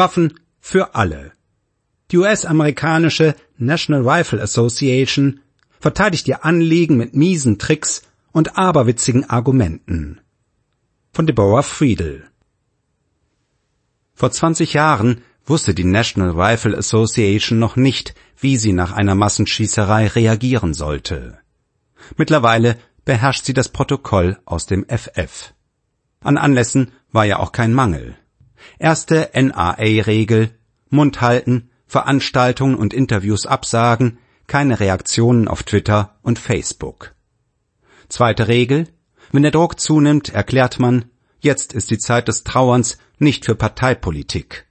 Waffen für alle. Die US-amerikanische National Rifle Association verteidigt ihr Anliegen mit miesen Tricks und aberwitzigen Argumenten. Von Deborah Friedel Vor 20 Jahren wusste die National Rifle Association noch nicht, wie sie nach einer Massenschießerei reagieren sollte. Mittlerweile beherrscht sie das Protokoll aus dem FF. An Anlässen war ja auch kein Mangel. Erste NAA-Regel Mund halten, Veranstaltungen und Interviews absagen, keine Reaktionen auf Twitter und Facebook. Zweite Regel Wenn der Druck zunimmt, erklärt man, jetzt ist die Zeit des Trauerns nicht für Parteipolitik.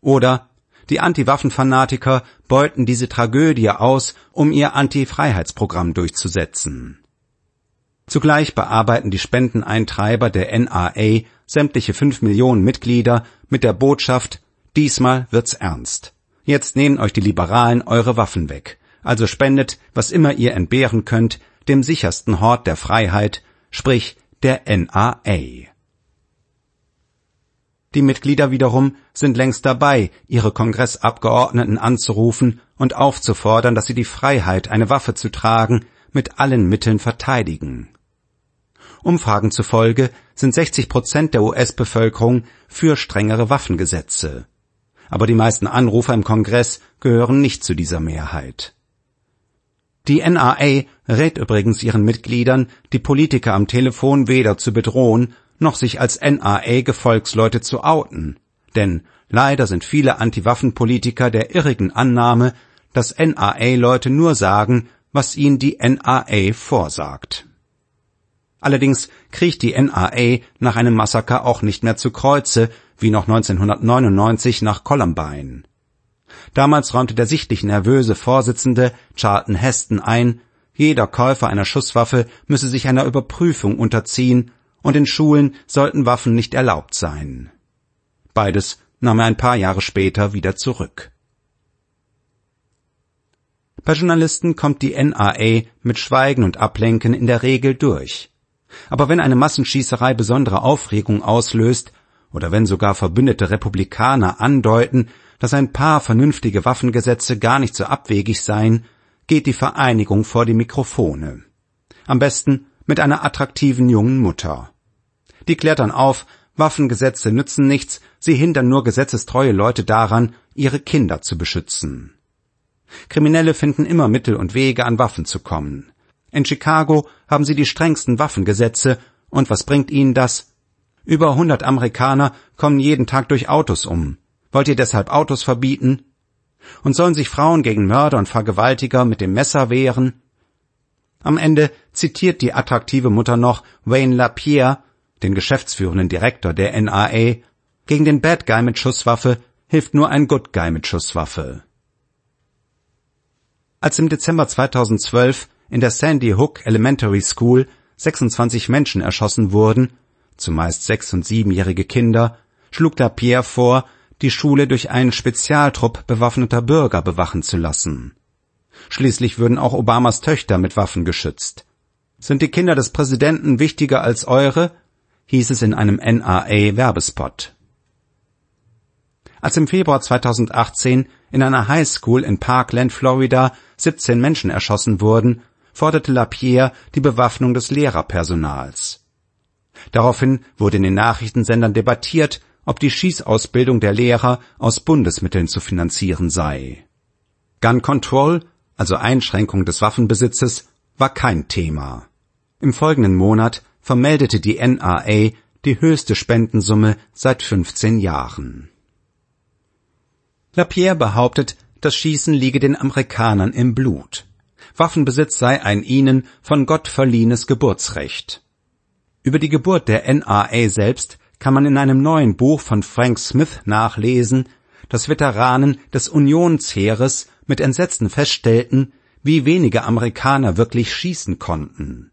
Oder die Anti-Waffen-Fanatiker beuten diese Tragödie aus, um ihr Anti-Freiheitsprogramm durchzusetzen. Zugleich bearbeiten die Spendeneintreiber der NAA sämtliche fünf Millionen Mitglieder mit der Botschaft, diesmal wird's ernst. Jetzt nehmen euch die Liberalen eure Waffen weg. Also spendet, was immer ihr entbehren könnt, dem sichersten Hort der Freiheit, sprich der NAA. Die Mitglieder wiederum sind längst dabei, ihre Kongressabgeordneten anzurufen und aufzufordern, dass sie die Freiheit, eine Waffe zu tragen, mit allen Mitteln verteidigen. Umfragen zufolge sind 60 Prozent der US-Bevölkerung für strengere Waffengesetze. Aber die meisten Anrufer im Kongress gehören nicht zu dieser Mehrheit. Die NRA rät übrigens ihren Mitgliedern, die Politiker am Telefon weder zu bedrohen, noch sich als NRA-Gefolgsleute zu outen. Denn leider sind viele Antiwaffenpolitiker der irrigen Annahme, dass NRA-Leute nur sagen, was ihnen die NRA vorsagt. Allerdings kriecht die NRA nach einem Massaker auch nicht mehr zu Kreuze, wie noch 1999 nach Columbine. Damals räumte der sichtlich nervöse Vorsitzende Charlton Heston ein, jeder Käufer einer Schusswaffe müsse sich einer Überprüfung unterziehen und in Schulen sollten Waffen nicht erlaubt sein. Beides nahm er ein paar Jahre später wieder zurück. Bei Journalisten kommt die NAA mit Schweigen und Ablenken in der Regel durch. Aber wenn eine Massenschießerei besondere Aufregung auslöst, oder wenn sogar verbündete Republikaner andeuten, dass ein paar vernünftige Waffengesetze gar nicht so abwegig seien, geht die Vereinigung vor die Mikrofone. Am besten mit einer attraktiven jungen Mutter. Die klärt dann auf, Waffengesetze nützen nichts, sie hindern nur gesetzestreue Leute daran, ihre Kinder zu beschützen. Kriminelle finden immer Mittel und Wege, an Waffen zu kommen. In Chicago haben sie die strengsten Waffengesetze, und was bringt ihnen das? Über hundert Amerikaner kommen jeden Tag durch Autos um. Wollt ihr deshalb Autos verbieten? Und sollen sich Frauen gegen Mörder und Vergewaltiger mit dem Messer wehren? Am Ende zitiert die attraktive Mutter noch Wayne LaPierre, den geschäftsführenden Direktor der NAA, gegen den Bad Guy mit Schusswaffe hilft nur ein Good Guy mit Schusswaffe. Als im Dezember 2012 in der Sandy Hook Elementary School 26 Menschen erschossen wurden, zumeist sechs- und siebenjährige Kinder, schlug LaPierre vor, die Schule durch einen Spezialtrupp bewaffneter Bürger bewachen zu lassen. Schließlich würden auch Obamas Töchter mit Waffen geschützt. Sind die Kinder des Präsidenten wichtiger als eure? hieß es in einem NRA-Werbespot. Als im Februar 2018 in einer Highschool in Parkland, Florida, 17 Menschen erschossen wurden, forderte Lapierre die Bewaffnung des Lehrerpersonals. Daraufhin wurde in den Nachrichtensendern debattiert, ob die Schießausbildung der Lehrer aus Bundesmitteln zu finanzieren sei. Gun Control, also Einschränkung des Waffenbesitzes, war kein Thema. Im folgenden Monat vermeldete die NRA die höchste Spendensumme seit 15 Jahren. Lapierre behauptet, das Schießen liege den Amerikanern im Blut. Waffenbesitz sei ein ihnen von Gott verliehenes Geburtsrecht. Über die Geburt der NRA selbst kann man in einem neuen Buch von Frank Smith nachlesen, dass Veteranen des Unionsheeres mit Entsetzen feststellten, wie wenige Amerikaner wirklich schießen konnten.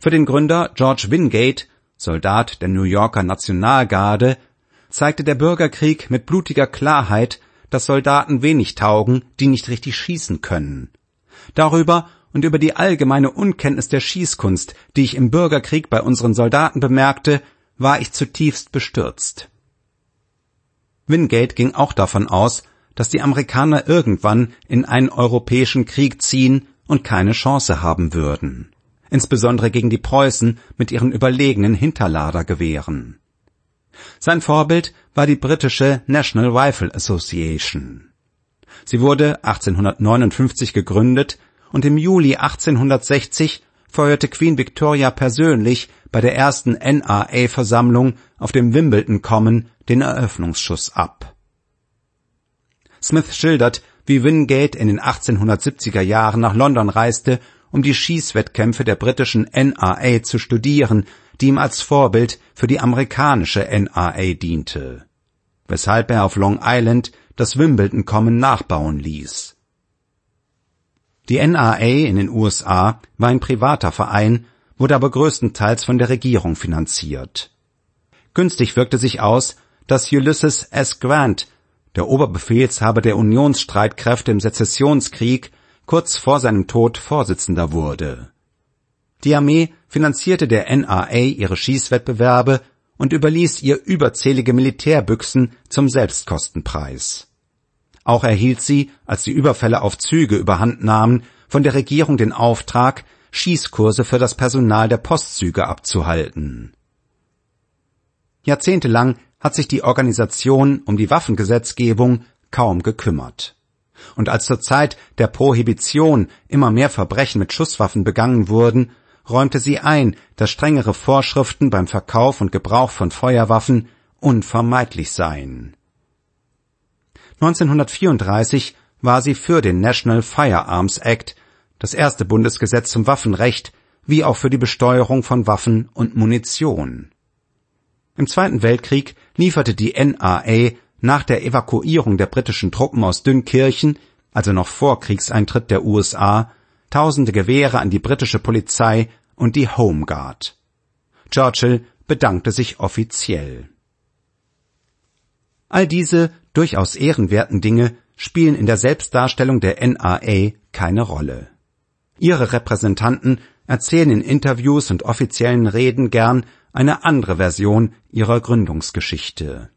Für den Gründer George Wingate, Soldat der New Yorker Nationalgarde, zeigte der Bürgerkrieg mit blutiger Klarheit, dass Soldaten wenig taugen, die nicht richtig schießen können. Darüber und über die allgemeine Unkenntnis der Schießkunst, die ich im Bürgerkrieg bei unseren Soldaten bemerkte, war ich zutiefst bestürzt. Wingate ging auch davon aus, dass die Amerikaner irgendwann in einen europäischen Krieg ziehen und keine Chance haben würden, insbesondere gegen die Preußen mit ihren überlegenen Hinterladergewehren. Sein Vorbild war die britische National Rifle Association. Sie wurde 1859 gegründet und im Juli 1860 feuerte Queen Victoria persönlich bei der ersten NRA-Versammlung auf dem Wimbledon Common den Eröffnungsschuss ab. Smith schildert, wie Wingate in den 1870er Jahren nach London reiste, um die Schießwettkämpfe der britischen NRA zu studieren, die ihm als Vorbild für die amerikanische NRA diente, weshalb er auf Long Island das Wimbledon Common nachbauen ließ. Die NRA in den USA war ein privater Verein, wurde aber größtenteils von der Regierung finanziert. Günstig wirkte sich aus, dass Ulysses S. Grant, der Oberbefehlshaber der Unionsstreitkräfte im Sezessionskrieg, kurz vor seinem Tod Vorsitzender wurde. Die Armee finanzierte der NRA ihre Schießwettbewerbe und überließ ihr überzählige Militärbüchsen zum Selbstkostenpreis. Auch erhielt sie, als die Überfälle auf Züge überhand nahmen, von der Regierung den Auftrag, Schießkurse für das Personal der Postzüge abzuhalten. Jahrzehntelang hat sich die Organisation um die Waffengesetzgebung kaum gekümmert. Und als zur Zeit der Prohibition immer mehr Verbrechen mit Schusswaffen begangen wurden, räumte sie ein, dass strengere Vorschriften beim Verkauf und Gebrauch von Feuerwaffen unvermeidlich seien. 1934 war sie für den National Firearms Act, das erste Bundesgesetz zum Waffenrecht, wie auch für die Besteuerung von Waffen und Munition. Im Zweiten Weltkrieg lieferte die NRA nach der Evakuierung der britischen Truppen aus Dünkirchen, also noch vor Kriegseintritt der USA, tausende Gewehre an die britische Polizei und die Home Guard. Churchill bedankte sich offiziell. All diese durchaus ehrenwerten Dinge spielen in der Selbstdarstellung der NRA keine Rolle. Ihre Repräsentanten erzählen in Interviews und offiziellen Reden gern eine andere Version ihrer Gründungsgeschichte.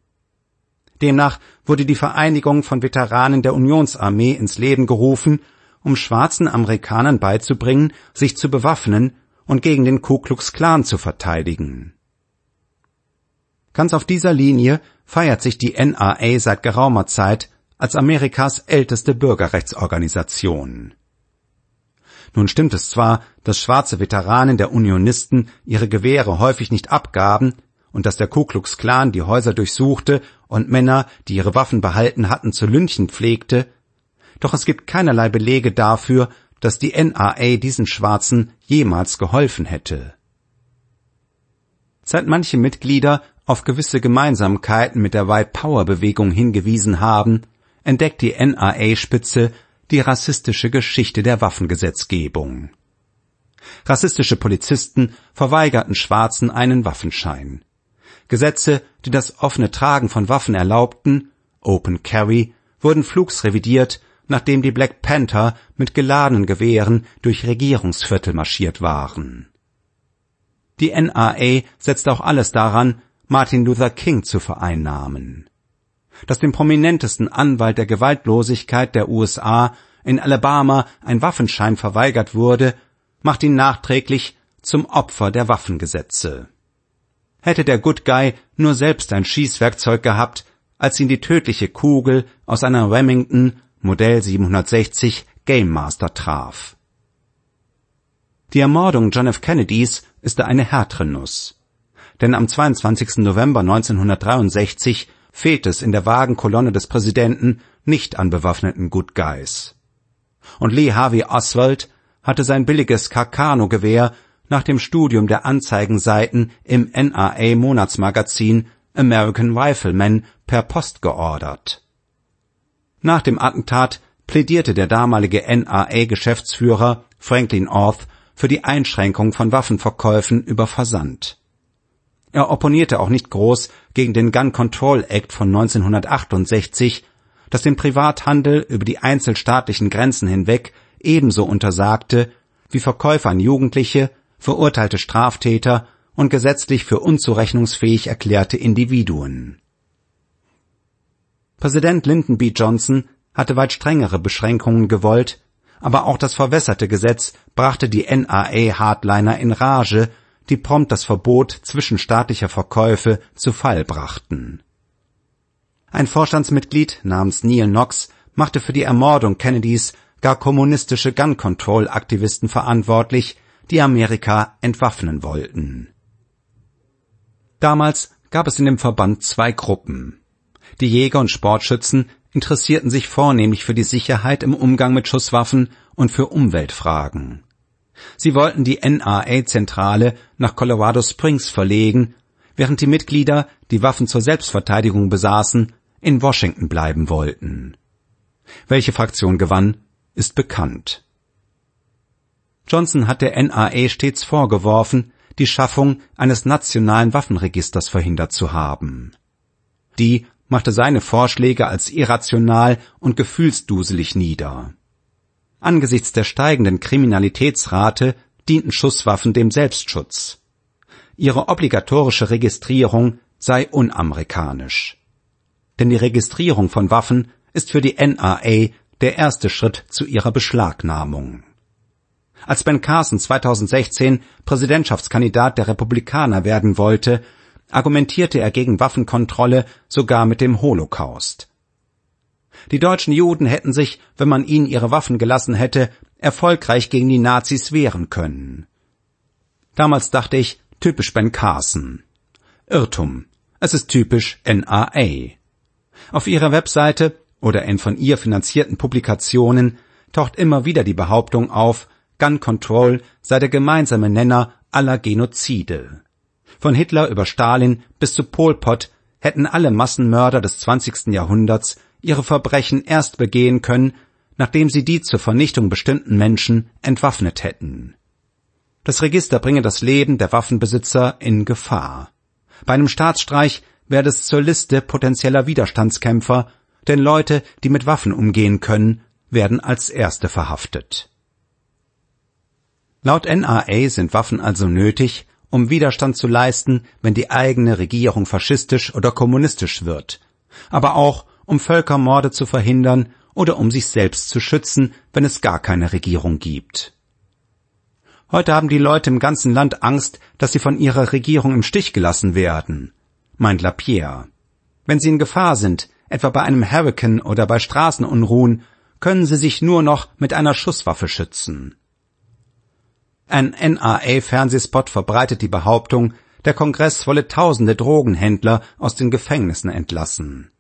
Demnach wurde die Vereinigung von Veteranen der Unionsarmee ins Leben gerufen, um schwarzen Amerikanern beizubringen, sich zu bewaffnen und gegen den Ku Klux Klan zu verteidigen. Ganz auf dieser Linie feiert sich die NRA seit geraumer Zeit als Amerikas älteste Bürgerrechtsorganisation. Nun stimmt es zwar, dass schwarze Veteranen der Unionisten ihre Gewehre häufig nicht abgaben und dass der Ku Klux Klan die Häuser durchsuchte und Männer, die ihre Waffen behalten hatten, zu lynchen pflegte, doch es gibt keinerlei Belege dafür, dass die NRA diesen Schwarzen jemals geholfen hätte. Seit manche Mitglieder auf gewisse Gemeinsamkeiten mit der White Power Bewegung hingewiesen haben, entdeckt die NRA-Spitze die rassistische Geschichte der Waffengesetzgebung. Rassistische Polizisten verweigerten Schwarzen einen Waffenschein. Gesetze, die das offene Tragen von Waffen erlaubten, Open Carry, wurden flugs revidiert, nachdem die Black Panther mit geladenen Gewehren durch Regierungsviertel marschiert waren. Die NRA setzt auch alles daran, Martin Luther King zu vereinnahmen dass dem prominentesten Anwalt der Gewaltlosigkeit der USA in Alabama ein Waffenschein verweigert wurde, macht ihn nachträglich zum Opfer der Waffengesetze. Hätte der Good Guy nur selbst ein Schießwerkzeug gehabt, als ihn die tödliche Kugel aus einer Remington Modell 760 Game Master traf. Die Ermordung John F. Kennedys ist eine härtere Nuss. Denn am 22. November 1963 fehlt es in der Wagenkolonne des Präsidenten nicht an bewaffneten Good Guys. Und Lee Harvey Oswald hatte sein billiges Carcano-Gewehr nach dem Studium der Anzeigenseiten im NRA-Monatsmagazin American Rifleman per Post geordert. Nach dem Attentat plädierte der damalige NRA-Geschäftsführer Franklin Orth für die Einschränkung von Waffenverkäufen über Versand. Er opponierte auch nicht groß gegen den Gun Control Act von 1968, das den Privathandel über die einzelstaatlichen Grenzen hinweg ebenso untersagte wie Verkäufe an Jugendliche, verurteilte Straftäter und gesetzlich für unzurechnungsfähig erklärte Individuen. Präsident Lyndon B. Johnson hatte weit strengere Beschränkungen gewollt, aber auch das verwässerte Gesetz brachte die NRA-Hardliner in Rage, die prompt das Verbot zwischenstaatlicher Verkäufe zu Fall brachten. Ein Vorstandsmitglied namens Neil Knox machte für die Ermordung Kennedys gar kommunistische Gun-Control-Aktivisten verantwortlich, die Amerika entwaffnen wollten. Damals gab es in dem Verband zwei Gruppen. Die Jäger und Sportschützen interessierten sich vornehmlich für die Sicherheit im Umgang mit Schusswaffen und für Umweltfragen. Sie wollten die NRA-Zentrale nach Colorado Springs verlegen, während die Mitglieder, die Waffen zur Selbstverteidigung besaßen, in Washington bleiben wollten. Welche Fraktion gewann, ist bekannt. Johnson hat der NRA stets vorgeworfen, die Schaffung eines nationalen Waffenregisters verhindert zu haben. Die machte seine Vorschläge als irrational und gefühlsduselig nieder. Angesichts der steigenden Kriminalitätsrate dienten Schusswaffen dem Selbstschutz. Ihre obligatorische Registrierung sei unamerikanisch. Denn die Registrierung von Waffen ist für die NRA der erste Schritt zu ihrer Beschlagnahmung. Als Ben Carson 2016 Präsidentschaftskandidat der Republikaner werden wollte, argumentierte er gegen Waffenkontrolle sogar mit dem Holocaust. Die deutschen Juden hätten sich, wenn man ihnen ihre Waffen gelassen hätte, erfolgreich gegen die Nazis wehren können. Damals dachte ich, typisch Ben Carson. Irrtum. Es ist typisch NRA. Auf ihrer Webseite oder in von ihr finanzierten Publikationen taucht immer wieder die Behauptung auf, Gun Control sei der gemeinsame Nenner aller Genozide. Von Hitler über Stalin bis zu Pol Pot hätten alle Massenmörder des 20. Jahrhunderts ihre Verbrechen erst begehen können, nachdem sie die zur Vernichtung bestimmten Menschen entwaffnet hätten. Das Register bringe das Leben der Waffenbesitzer in Gefahr. Bei einem Staatsstreich werde es zur Liste potenzieller Widerstandskämpfer, denn Leute, die mit Waffen umgehen können, werden als Erste verhaftet. Laut NRA sind Waffen also nötig, um Widerstand zu leisten, wenn die eigene Regierung faschistisch oder kommunistisch wird, aber auch um Völkermorde zu verhindern oder um sich selbst zu schützen, wenn es gar keine Regierung gibt. Heute haben die Leute im ganzen Land Angst, dass sie von ihrer Regierung im Stich gelassen werden, meint Lapierre. Wenn sie in Gefahr sind, etwa bei einem Hurrikan oder bei Straßenunruhen, können sie sich nur noch mit einer Schusswaffe schützen. Ein NRA-Fernsehspot verbreitet die Behauptung, der Kongress wolle tausende Drogenhändler aus den Gefängnissen entlassen.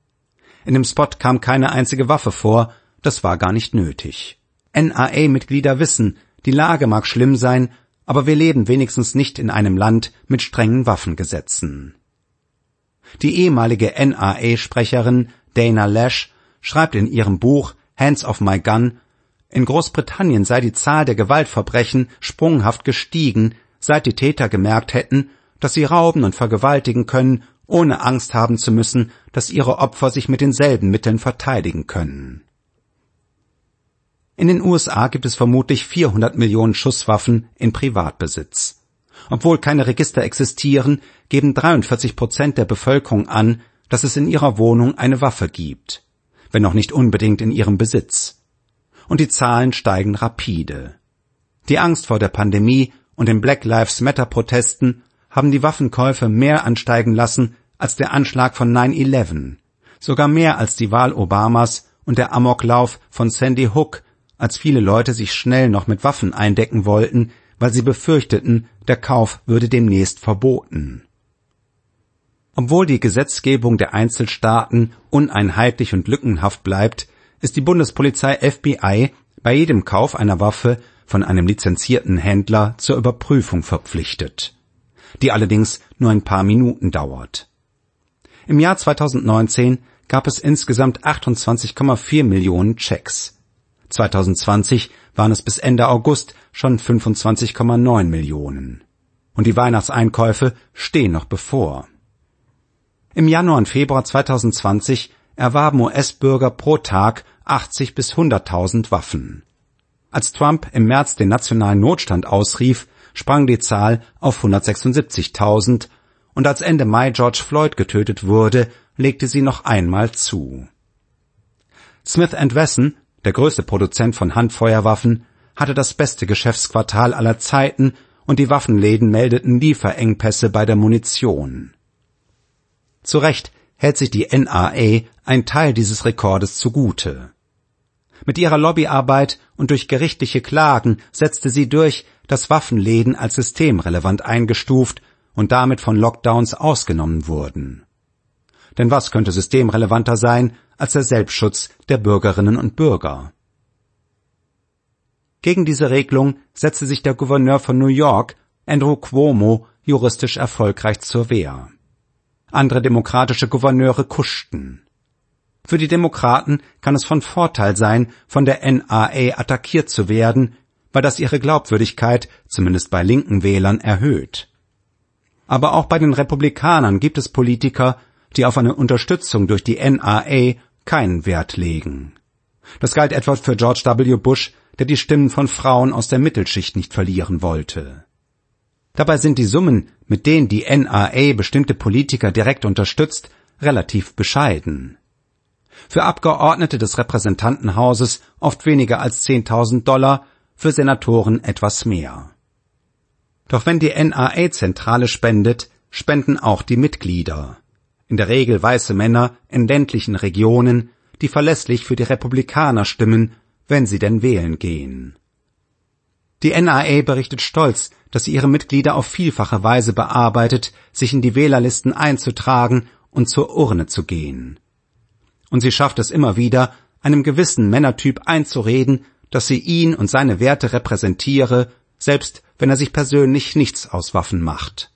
In dem Spot kam keine einzige Waffe vor, das war gar nicht nötig. NRA-Mitglieder wissen, die Lage mag schlimm sein, aber wir leben wenigstens nicht in einem Land mit strengen Waffengesetzen. Die ehemalige NRA-Sprecherin Dana Lash schreibt in ihrem Buch Hands of My Gun in Großbritannien sei die Zahl der Gewaltverbrechen sprunghaft gestiegen, seit die Täter gemerkt hätten, dass sie rauben und vergewaltigen können, ohne Angst haben zu müssen, dass ihre Opfer sich mit denselben Mitteln verteidigen können. In den USA gibt es vermutlich 400 Millionen Schusswaffen in Privatbesitz. Obwohl keine Register existieren, geben 43 Prozent der Bevölkerung an, dass es in ihrer Wohnung eine Waffe gibt, wenn auch nicht unbedingt in ihrem Besitz und die Zahlen steigen rapide. Die Angst vor der Pandemie und den Black Lives Matter Protesten haben die Waffenkäufe mehr ansteigen lassen als der Anschlag von 9-11, sogar mehr als die Wahl Obamas und der Amoklauf von Sandy Hook, als viele Leute sich schnell noch mit Waffen eindecken wollten, weil sie befürchteten, der Kauf würde demnächst verboten. Obwohl die Gesetzgebung der Einzelstaaten uneinheitlich und lückenhaft bleibt, ist die Bundespolizei FBI bei jedem Kauf einer Waffe von einem lizenzierten Händler zur Überprüfung verpflichtet, die allerdings nur ein paar Minuten dauert. Im Jahr 2019 gab es insgesamt 28,4 Millionen Checks. 2020 waren es bis Ende August schon 25,9 Millionen. Und die Weihnachtseinkäufe stehen noch bevor. Im Januar und Februar 2020 erwarben US-Bürger pro Tag 80 bis 100.000 Waffen. Als Trump im März den nationalen Notstand ausrief, sprang die Zahl auf 176.000 und als Ende Mai George Floyd getötet wurde, legte sie noch einmal zu. Smith Wesson, der größte Produzent von Handfeuerwaffen, hatte das beste Geschäftsquartal aller Zeiten und die Waffenläden meldeten Lieferengpässe bei der Munition. Zu Recht hält sich die NRA ein Teil dieses Rekordes zugute. Mit ihrer Lobbyarbeit und durch gerichtliche Klagen setzte sie durch, dass Waffenläden als systemrelevant eingestuft und damit von Lockdowns ausgenommen wurden. Denn was könnte systemrelevanter sein als der Selbstschutz der Bürgerinnen und Bürger? Gegen diese Regelung setzte sich der Gouverneur von New York, Andrew Cuomo, juristisch erfolgreich zur Wehr. Andere demokratische Gouverneure kuschten. Für die Demokraten kann es von Vorteil sein, von der NRA attackiert zu werden, weil das ihre Glaubwürdigkeit, zumindest bei linken Wählern, erhöht. Aber auch bei den Republikanern gibt es Politiker, die auf eine Unterstützung durch die NRA keinen Wert legen. Das galt etwa für George W. Bush, der die Stimmen von Frauen aus der Mittelschicht nicht verlieren wollte. Dabei sind die Summen, mit denen die NRA bestimmte Politiker direkt unterstützt, relativ bescheiden. Für Abgeordnete des Repräsentantenhauses oft weniger als 10.000 Dollar, für Senatoren etwas mehr. Doch wenn die NRA Zentrale spendet, spenden auch die Mitglieder. In der Regel weiße Männer in ländlichen Regionen, die verlässlich für die Republikaner stimmen wenn sie denn wählen gehen. Die NRA berichtet stolz, dass sie ihre Mitglieder auf vielfache Weise bearbeitet, sich in die Wählerlisten einzutragen und zur Urne zu gehen. Und sie schafft es immer wieder, einem gewissen Männertyp einzureden, dass sie ihn und seine Werte repräsentiere, selbst wenn er sich persönlich nichts aus Waffen macht.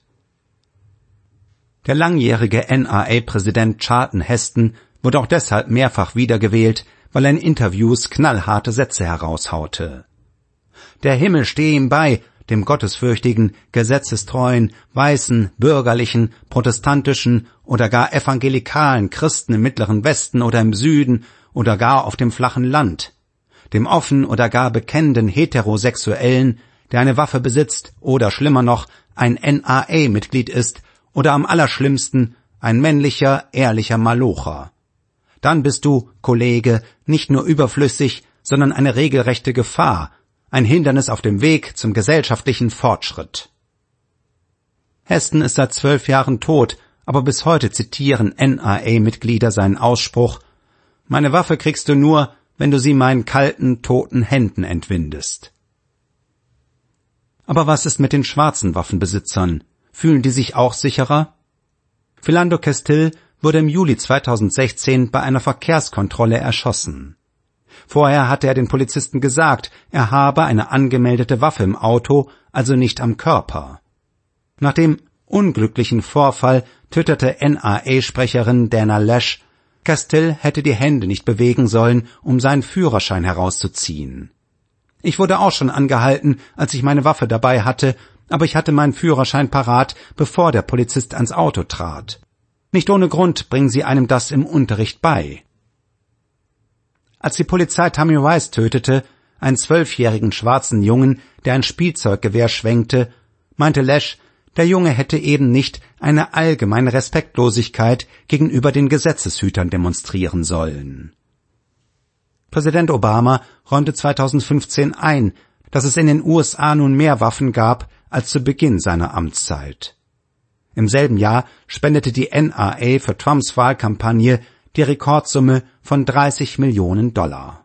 Der langjährige NRA-Präsident Charlton Heston wurde auch deshalb mehrfach wiedergewählt, weil er in Interviews knallharte Sätze heraushaute. Der Himmel stehe ihm bei, dem gottesfürchtigen, gesetzestreuen, weißen, bürgerlichen, protestantischen oder gar evangelikalen Christen im mittleren Westen oder im Süden oder gar auf dem flachen Land, dem offen oder gar bekennenden Heterosexuellen, der eine Waffe besitzt oder schlimmer noch ein NAA-Mitglied ist oder am allerschlimmsten ein männlicher, ehrlicher Malocher. Dann bist du, Kollege, nicht nur überflüssig, sondern eine regelrechte Gefahr, ein Hindernis auf dem Weg zum gesellschaftlichen Fortschritt. Heston ist seit zwölf Jahren tot, aber bis heute zitieren NRA-Mitglieder seinen Ausspruch Meine Waffe kriegst du nur, wenn du sie meinen kalten, toten Händen entwindest. Aber was ist mit den schwarzen Waffenbesitzern? Fühlen die sich auch sicherer? Philando Castile wurde im Juli 2016 bei einer Verkehrskontrolle erschossen. Vorher hatte er den Polizisten gesagt, er habe eine angemeldete Waffe im Auto, also nicht am Körper. Nach dem unglücklichen Vorfall twitterte NAA-Sprecherin Dana Lash, Castell hätte die Hände nicht bewegen sollen, um seinen Führerschein herauszuziehen. Ich wurde auch schon angehalten, als ich meine Waffe dabei hatte, aber ich hatte meinen Führerschein parat, bevor der Polizist ans Auto trat. Nicht ohne Grund bringen sie einem das im Unterricht bei. Als die Polizei Tammy Rice tötete, einen zwölfjährigen schwarzen Jungen, der ein Spielzeuggewehr schwenkte, meinte Lesch, der Junge hätte eben nicht eine allgemeine Respektlosigkeit gegenüber den Gesetzeshütern demonstrieren sollen. Präsident Obama räumte 2015 ein, dass es in den USA nun mehr Waffen gab als zu Beginn seiner Amtszeit. Im selben Jahr spendete die NRA für Trumps Wahlkampagne die Rekordsumme von 30 Millionen Dollar.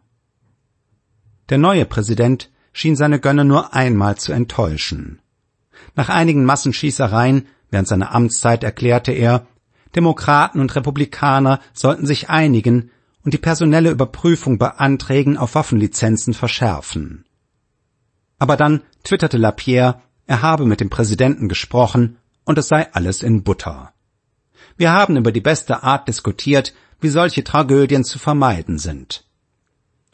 Der neue Präsident schien seine Gönner nur einmal zu enttäuschen. Nach einigen Massenschießereien während seiner Amtszeit erklärte er, Demokraten und Republikaner sollten sich einigen und die personelle Überprüfung bei Anträgen auf Waffenlizenzen verschärfen. Aber dann twitterte Lapierre, er habe mit dem Präsidenten gesprochen und es sei alles in Butter. Wir haben über die beste Art diskutiert, wie solche Tragödien zu vermeiden sind.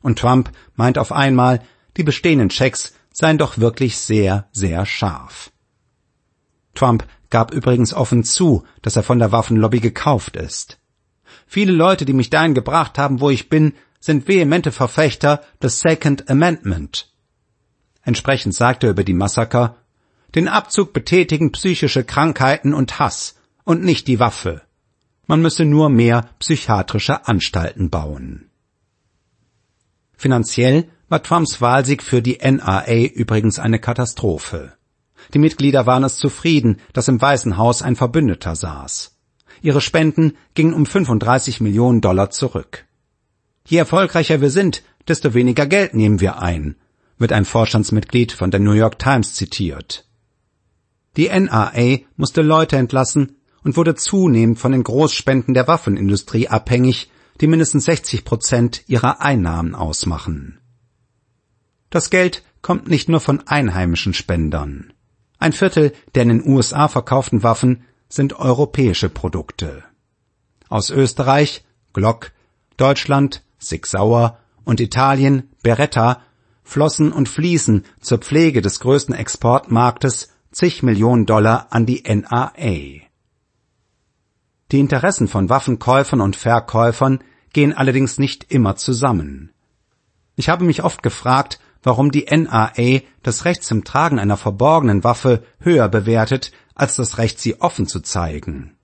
Und Trump meint auf einmal, die bestehenden Checks seien doch wirklich sehr, sehr scharf. Trump gab übrigens offen zu, dass er von der Waffenlobby gekauft ist. Viele Leute, die mich dahin gebracht haben, wo ich bin, sind vehemente Verfechter des Second Amendment. Entsprechend sagte er über die Massaker, den Abzug betätigen psychische Krankheiten und Hass und nicht die Waffe. Man müsse nur mehr psychiatrische Anstalten bauen. Finanziell war Trumps Wahlsieg für die NRA übrigens eine Katastrophe. Die Mitglieder waren es zufrieden, dass im Weißen Haus ein Verbündeter saß. Ihre Spenden gingen um 35 Millionen Dollar zurück. Je erfolgreicher wir sind, desto weniger Geld nehmen wir ein, wird ein Vorstandsmitglied von der New York Times zitiert. Die NRA musste Leute entlassen und wurde zunehmend von den Großspenden der Waffenindustrie abhängig, die mindestens 60 Prozent ihrer Einnahmen ausmachen. Das Geld kommt nicht nur von einheimischen Spendern. Ein Viertel der in den USA verkauften Waffen sind europäische Produkte. Aus Österreich Glock, Deutschland Sig Sauer und Italien Beretta flossen und fließen zur Pflege des größten Exportmarktes zig Millionen Dollar an die NRA. Die Interessen von Waffenkäufern und Verkäufern gehen allerdings nicht immer zusammen. Ich habe mich oft gefragt, warum die NRA das Recht zum Tragen einer verborgenen Waffe höher bewertet als das Recht, sie offen zu zeigen.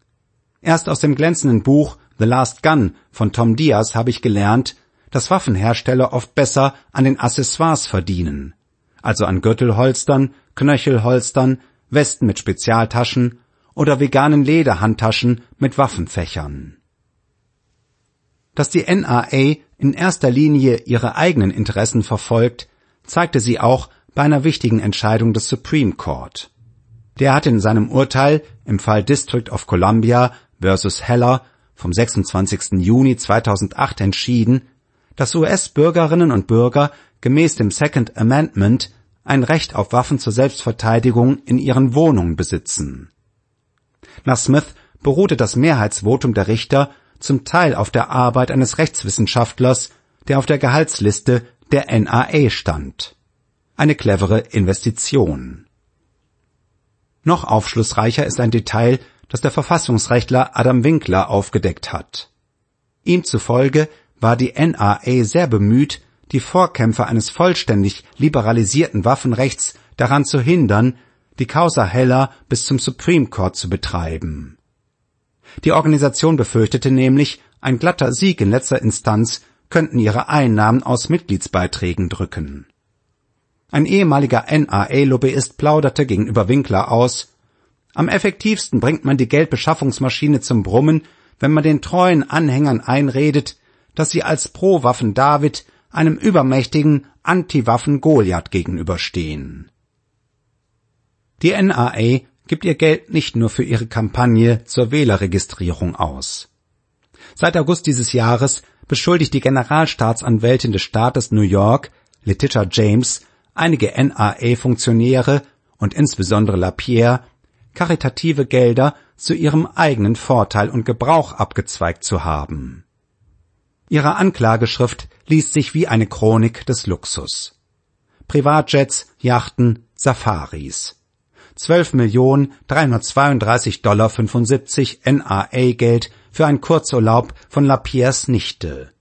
Erst aus dem glänzenden Buch The Last Gun von Tom Diaz habe ich gelernt, dass Waffenhersteller oft besser an den Accessoires verdienen, also an Gürtelholstern, Knöchelholstern, Westen mit Spezialtaschen oder veganen Lederhandtaschen mit Waffenfächern. Dass die NRA in erster Linie ihre eigenen Interessen verfolgt, zeigte sie auch bei einer wichtigen Entscheidung des Supreme Court. Der hat in seinem Urteil im Fall District of Columbia versus Heller vom 26. Juni 2008 entschieden, dass US-Bürgerinnen und Bürger gemäß dem Second Amendment ein Recht auf Waffen zur Selbstverteidigung in ihren Wohnungen besitzen. Nach Smith beruhte das Mehrheitsvotum der Richter zum Teil auf der Arbeit eines Rechtswissenschaftlers, der auf der Gehaltsliste der NAA stand. Eine clevere Investition. Noch aufschlussreicher ist ein Detail, das der Verfassungsrechtler Adam Winkler aufgedeckt hat. Ihm zufolge war die NRA sehr bemüht, die Vorkämpfer eines vollständig liberalisierten Waffenrechts daran zu hindern, die Causa Heller bis zum Supreme Court zu betreiben. Die Organisation befürchtete nämlich, ein glatter Sieg in letzter Instanz könnten ihre Einnahmen aus Mitgliedsbeiträgen drücken. Ein ehemaliger NRA-Lobbyist plauderte gegenüber Winkler aus, am effektivsten bringt man die Geldbeschaffungsmaschine zum Brummen, wenn man den treuen Anhängern einredet, dass sie als Pro-Waffen David einem übermächtigen Anti-Waffen Goliath gegenüberstehen. Die NRA gibt ihr Geld nicht nur für ihre Kampagne zur Wählerregistrierung aus. Seit August dieses Jahres beschuldigt die Generalstaatsanwältin des Staates New York, Letitia James, einige NRA-Funktionäre und insbesondere LaPierre, karitative Gelder zu ihrem eigenen Vorteil und Gebrauch abgezweigt zu haben. Ihre Anklageschrift liest sich wie eine Chronik des Luxus. Privatjets, Yachten, Safaris. 12 Millionen 332 Dollar 75 NAA-Geld für ein Kurzurlaub von Lapierres Nichte.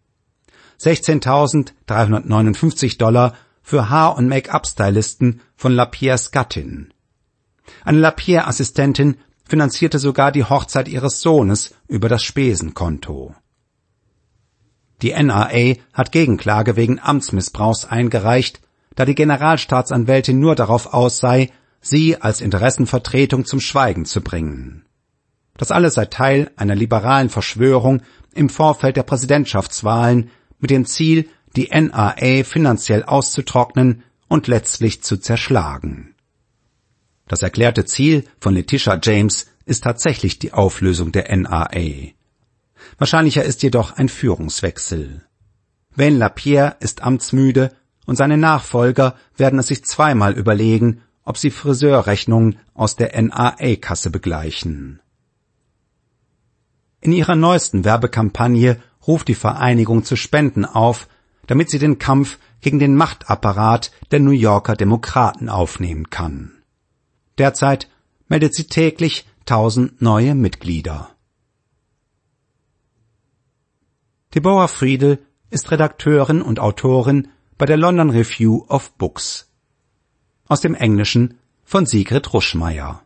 16.359 Dollar für Haar- und Make-up-Stylisten von Lapierres Gattin. Eine Lapierre-Assistentin finanzierte sogar die Hochzeit ihres Sohnes über das Spesenkonto. Die NRA hat Gegenklage wegen Amtsmissbrauchs eingereicht, da die Generalstaatsanwältin nur darauf aus sei, sie als Interessenvertretung zum Schweigen zu bringen. Das alles sei Teil einer liberalen Verschwörung im Vorfeld der Präsidentschaftswahlen mit dem Ziel, die NRA finanziell auszutrocknen und letztlich zu zerschlagen. Das erklärte Ziel von Letitia James ist tatsächlich die Auflösung der NRA. Wahrscheinlicher ist jedoch ein Führungswechsel. Wayne Lapierre ist amtsmüde und seine Nachfolger werden es sich zweimal überlegen, ob sie Friseurrechnungen aus der NAA-Kasse begleichen. In ihrer neuesten Werbekampagne ruft die Vereinigung zu Spenden auf, damit sie den Kampf gegen den Machtapparat der New Yorker Demokraten aufnehmen kann. Derzeit meldet sie täglich tausend neue Mitglieder. Deborah Friedel ist Redakteurin und Autorin bei der London Review of Books. Aus dem Englischen von Sigrid Ruschmeier